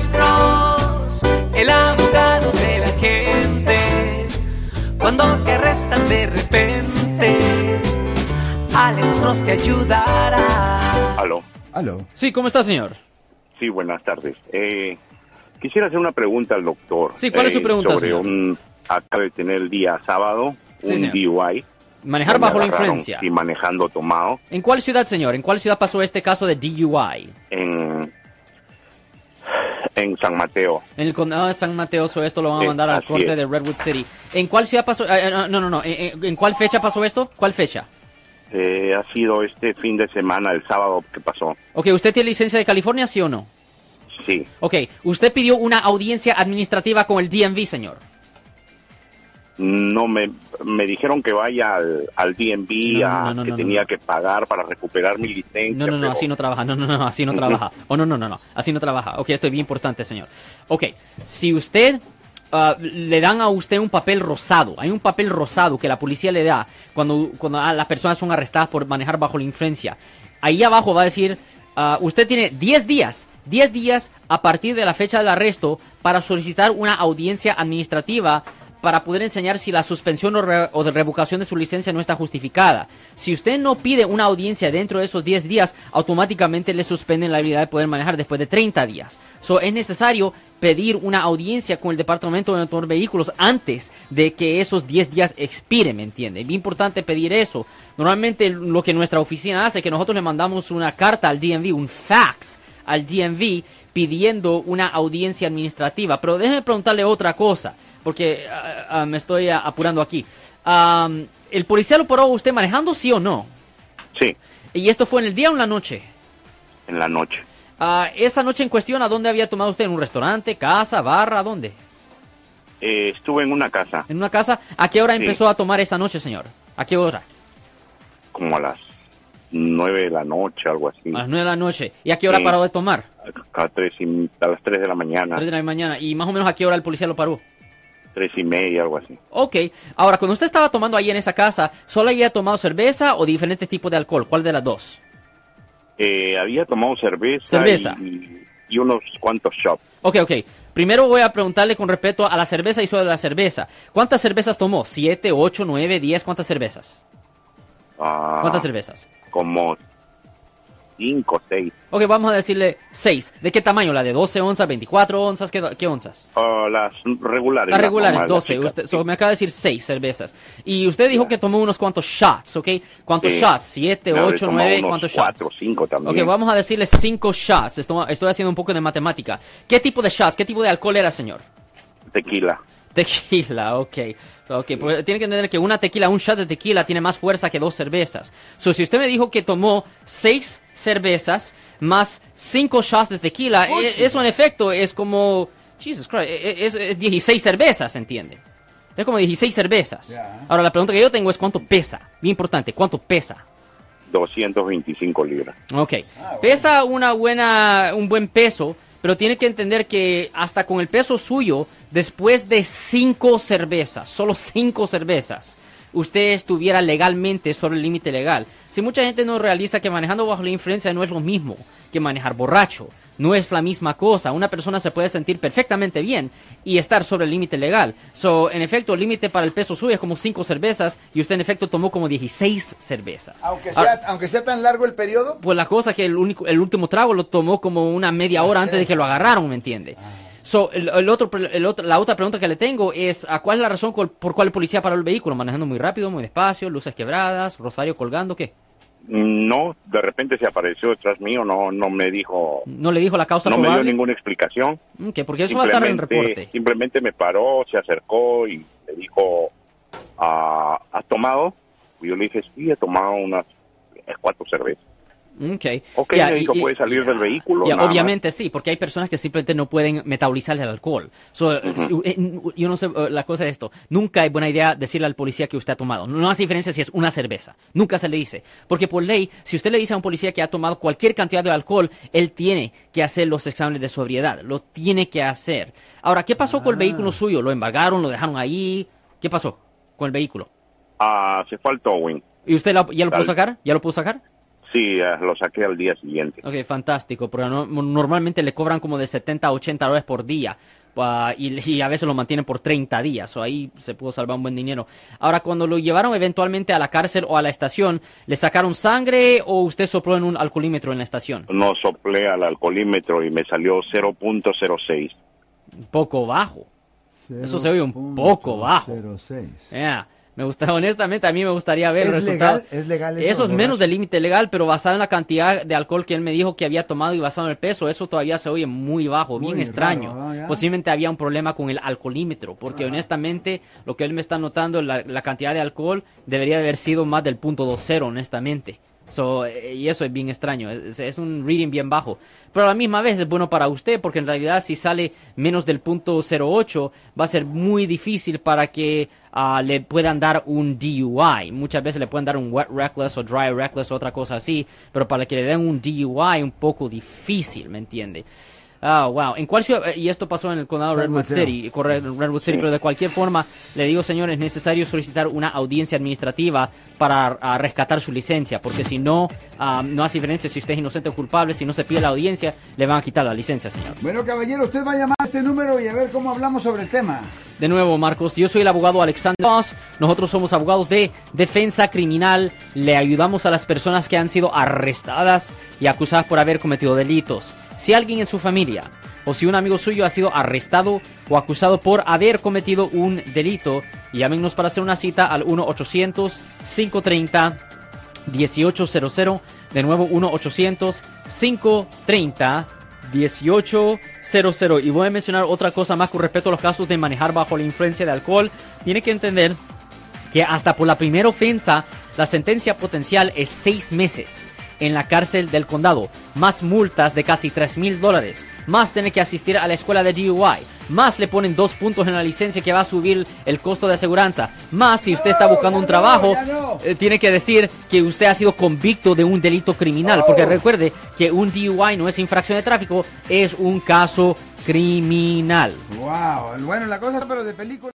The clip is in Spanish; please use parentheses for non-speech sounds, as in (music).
Alex Cross, el abogado de la gente. Cuando te arrestan de repente, Alex Cross te ayudará. Aló. Aló. Sí, ¿cómo está, señor? Sí, buenas tardes. Eh, quisiera hacer una pregunta al doctor. Sí, ¿cuál es su eh, pregunta, Sobre señor? un... Acaba de tener el día sábado Sí, un señor. DUI. Manejar bajo la influencia. Sí, manejando tomado ¿En cuál ciudad, señor? ¿En cuál ciudad pasó este caso de DUI? en... En San Mateo. En el condado de San Mateo, so esto lo van a mandar al así corte es. de Redwood City. ¿En cuál ciudad pasó? eh, eh, no, no, no. eh, eh, ¿En cuál fecha pasó esto? ¿Cuál fecha? Eh, ha sido este fin de semana, el sábado que pasó. Ok, ¿usted tiene licencia de California, sí o no? Sí. Ok, usted pidió una audiencia administrativa con el DMV, señor. No me, me dijeron que vaya al, al No, no, no, que tenía que pagar para recuperar mi licencia. No, no, no, pero- así no trabaja. No, no, no, así no trabaja. (laughs) Oh, no, no, no, no, así no trabaja. Ok, esto es bien importante, señor. Ok, si usted ah, le dan a usted un papel rosado, hay un papel rosado que la policía le da cuando, cuando a las personas son arrestadas por manejar bajo la influencia. Ahí abajo va a decir, ah, usted tiene 10 días, 10 días a partir de la fecha del arresto para solicitar una audiencia administrativa para poder enseñar si la suspensión o, de revocación de su licencia no está justificada. Si usted no pide una audiencia dentro de esos 10 días, automáticamente le suspenden la habilidad de poder manejar después de 30 días. So, es necesario pedir una audiencia con el Departamento de Motor Vehículos antes de que esos 10 días expiren, ¿me entiende? Es bien importante pedir eso. Normalmente lo que nuestra oficina hace es que nosotros le mandamos una carta al DMV, un fax al DMV pidiendo una audiencia administrativa. Pero déjeme preguntarle otra cosa, porque ah, me estoy apurando aquí. ¿El policía lo paró usted manejando, sí o no? Sí, ¿Y esto fue en el día o en la noche? en la noche. Ah, esa noche en cuestión, ¿a dónde había tomado usted? ¿En un restaurante, casa, barra? ¿Dónde? Eh, estuve en una casa ¿En una casa? ¿A qué hora Sí. empezó a tomar esa noche, señor? ¿A qué hora? como a las nueve de la noche, algo así. A las 9 de la noche. ¿Y a qué hora Sí. paró de tomar? A, tres y- a las tres de la mañana, 3 de la mañana. ¿Y más o menos a qué hora el policía lo paró? Tres y media, algo así. Ok, ahora cuando usted estaba tomando ahí en esa casa, ¿solo había tomado cerveza o diferentes tipos de alcohol? ¿Cuál de las dos? Eh, había tomado cerveza, Cerveza. Y, y unos cuantos shots. Ok, ok. Primero voy a preguntarle con respecto a la cerveza y sobre la cerveza. ¿Cuántas cervezas tomó? ¿Siete, ocho, nueve, diez? ¿Cuántas cervezas? Ah, ¿Cuántas cervezas? Como cinco, seis. Ok, vamos a decirle seis. ¿De qué tamaño? ¿La de 12 onzas, 24 onzas? ¿Qué, qué onzas? Ah, las regulares. Las regulares, normales, 12. las Usted, so, me acaba de decir 6 cervezas. Y usted dijo que tomó unos cuantos shots, ¿ok? ¿Cuántos Sí. shots? ¿Siete, Me habré ocho, tomado nueve? unos ¿Cuántos cuatro, shots? cinco también. Ok, vamos a decirle 5 shots. Esto- Estoy haciendo un poco de matemática. ¿Qué tipo de shots? ¿Qué tipo de alcohol era, señor? Tequila. Tequila, ok. Ok, porque tiene que entender que una tequila, un shot de tequila tiene más fuerza que dos cervezas. So, si usted me dijo que tomó seis cervezas más cinco shots de tequila, e- eso en efecto es como... Jesus Christ, e- e- es, es 16 cervezas, ¿entiende? Es como 16 cervezas. Ahora, la pregunta que yo tengo es cuánto pesa. Bien importante, ¿cuánto pesa? 225 libras. Ok. Pesa una buena, un buen peso, pero tiene que entender que hasta con el peso suyo, después de cinco cervezas, solo cinco cervezas, usted estuviera legalmente sobre el límite legal. Si mucha gente no realiza que manejando bajo la influencia no es lo mismo que manejar borracho, no es la misma cosa. Una persona se puede sentir perfectamente bien y estar sobre el límite legal. So, en efecto, el límite para el peso suyo es como cinco cervezas y usted en efecto tomó como 16 cervezas. Aunque Ahora- sea, aunque sea tan largo el periodo. pues la cosa que el único, el último trago lo tomó como una media hora antes de que lo agarraron, ¿me entiende? So, el, el otro, el otro- la otra pregunta que le tengo es, ¿a cuál es la razón col- por cuál el policía paró el vehículo? ¿Manejando muy rápido, muy despacio, luces quebradas, rosario colgando, qué? No, de repente se apareció detrás mío, no, no me dijo, ¿No le dijo la causa no me dio ninguna explicación. Ok, porque eso va a estar en el reporte. Simplemente me paró, se acercó y me dijo, ah, ¿has tomado? Y yo le dije, sí, he tomado unas cuatro cervezas. Ok, Ok, Ya, me dijo, y- y- ¿puedes salir del vehículo? Más. obviamente sí, porque hay personas que simplemente no pueden metabolizar el alcohol. So, eh, eh, yo no sé, eh, la cosa es esto. Nunca es buena idea decirle al policía que usted ha tomado. No hace diferencia si es una cerveza. Nunca se le dice. Porque por ley, si usted le dice a un policía que ha tomado cualquier cantidad de alcohol, él tiene que hacer los exámenes de sobriedad. Lo tiene que hacer. Ahora, ¿qué pasó con el vehículo suyo? ¿Lo embargaron? ¿Lo dejaron ahí? ¿Qué pasó con el vehículo? Ah, se fue al towing. ¿Y usted la- ya lo pudo sacar? ¿Ya lo pudo sacar? Sí, lo saqué al día siguiente. Ok, fantástico, porque no- normalmente le cobran como de 70 a 80 dólares por día. ah, y, y a veces lo mantienen por 30 días, o ahí se pudo salvar un buen dinero. Ahora, cuando lo llevaron eventualmente a la cárcel o a la estación, ¿le sacaron sangre o usted sopló en un alcoholímetro en la estación? No soplé al alcoholímetro y me salió 0.06. Un poco bajo. Eso se oye un poco bajo. 0.06. Yeah. Me gusta, (laughs) honestamente, a mí me gustaría ver el ¿Es resultado. legal? ¿Es legal eso, Eso es menos del límite legal, pero basado en la cantidad de alcohol que él me dijo que había tomado y basado en el peso, eso todavía se oye muy bajo, bien extraño. Ya. Posiblemente había un problema con el alcoholímetro, porque honestamente, lo que él me está notando, la, la cantidad de alcohol debería haber sido más del punto 20, honestamente. So, eh, y eso es bien extraño, es, un reading bien bajo. Pero a la misma vez es bueno para usted, porque en realidad si sale menos del punto 08, va a ser muy difícil para que ah, le puedan dar un DUI. Muchas veces le pueden dar un wet reckless o dry reckless o otra cosa así, pero para que le den un DUI un poco difícil, ¿me entiende? Ah, wow. ¿En cuál ciudad? Y esto pasó en el condado San Redwood Mateo. City, correcto, Redwood City, pero de cualquier forma, le digo, señor, es necesario solicitar una audiencia administrativa para ah, rescatar su licencia, porque si no, ah, no hace diferencia si usted es inocente o culpable, si no se pide la audiencia, le van a quitar la licencia, señor. Bueno, caballero, usted va a llamar a este número y a ver cómo hablamos sobre el tema. De nuevo, Marcos, yo soy el abogado Alexander Voss. Nosotros somos abogados de defensa criminal. Le ayudamos a las personas que han sido arrestadas y acusadas por haber cometido delitos. Si alguien en su familia o si un amigo suyo ha sido arrestado o acusado por haber cometido un delito, llámenos para hacer una cita al 1-800-530-1800. De nuevo, 1-800-530. 1800 y voy a mencionar otra cosa más con respecto a los casos de manejar bajo la influencia de alcohol. Tiene que entender que hasta por la primera ofensa la sentencia potencial es seis meses en la cárcel del condado, más multas de casi 3 mil dólares, más tener que asistir a la escuela de DUI, más le ponen dos puntos en la licencia que va a subir el costo de aseguranza, más si usted está buscando un trabajo, eh, tiene que decir que usted ha sido convicto de un delito criminal, porque recuerde que un DUI no es infracción de tráfico, es un caso criminal. Wow, bueno, la cosa, pero de película.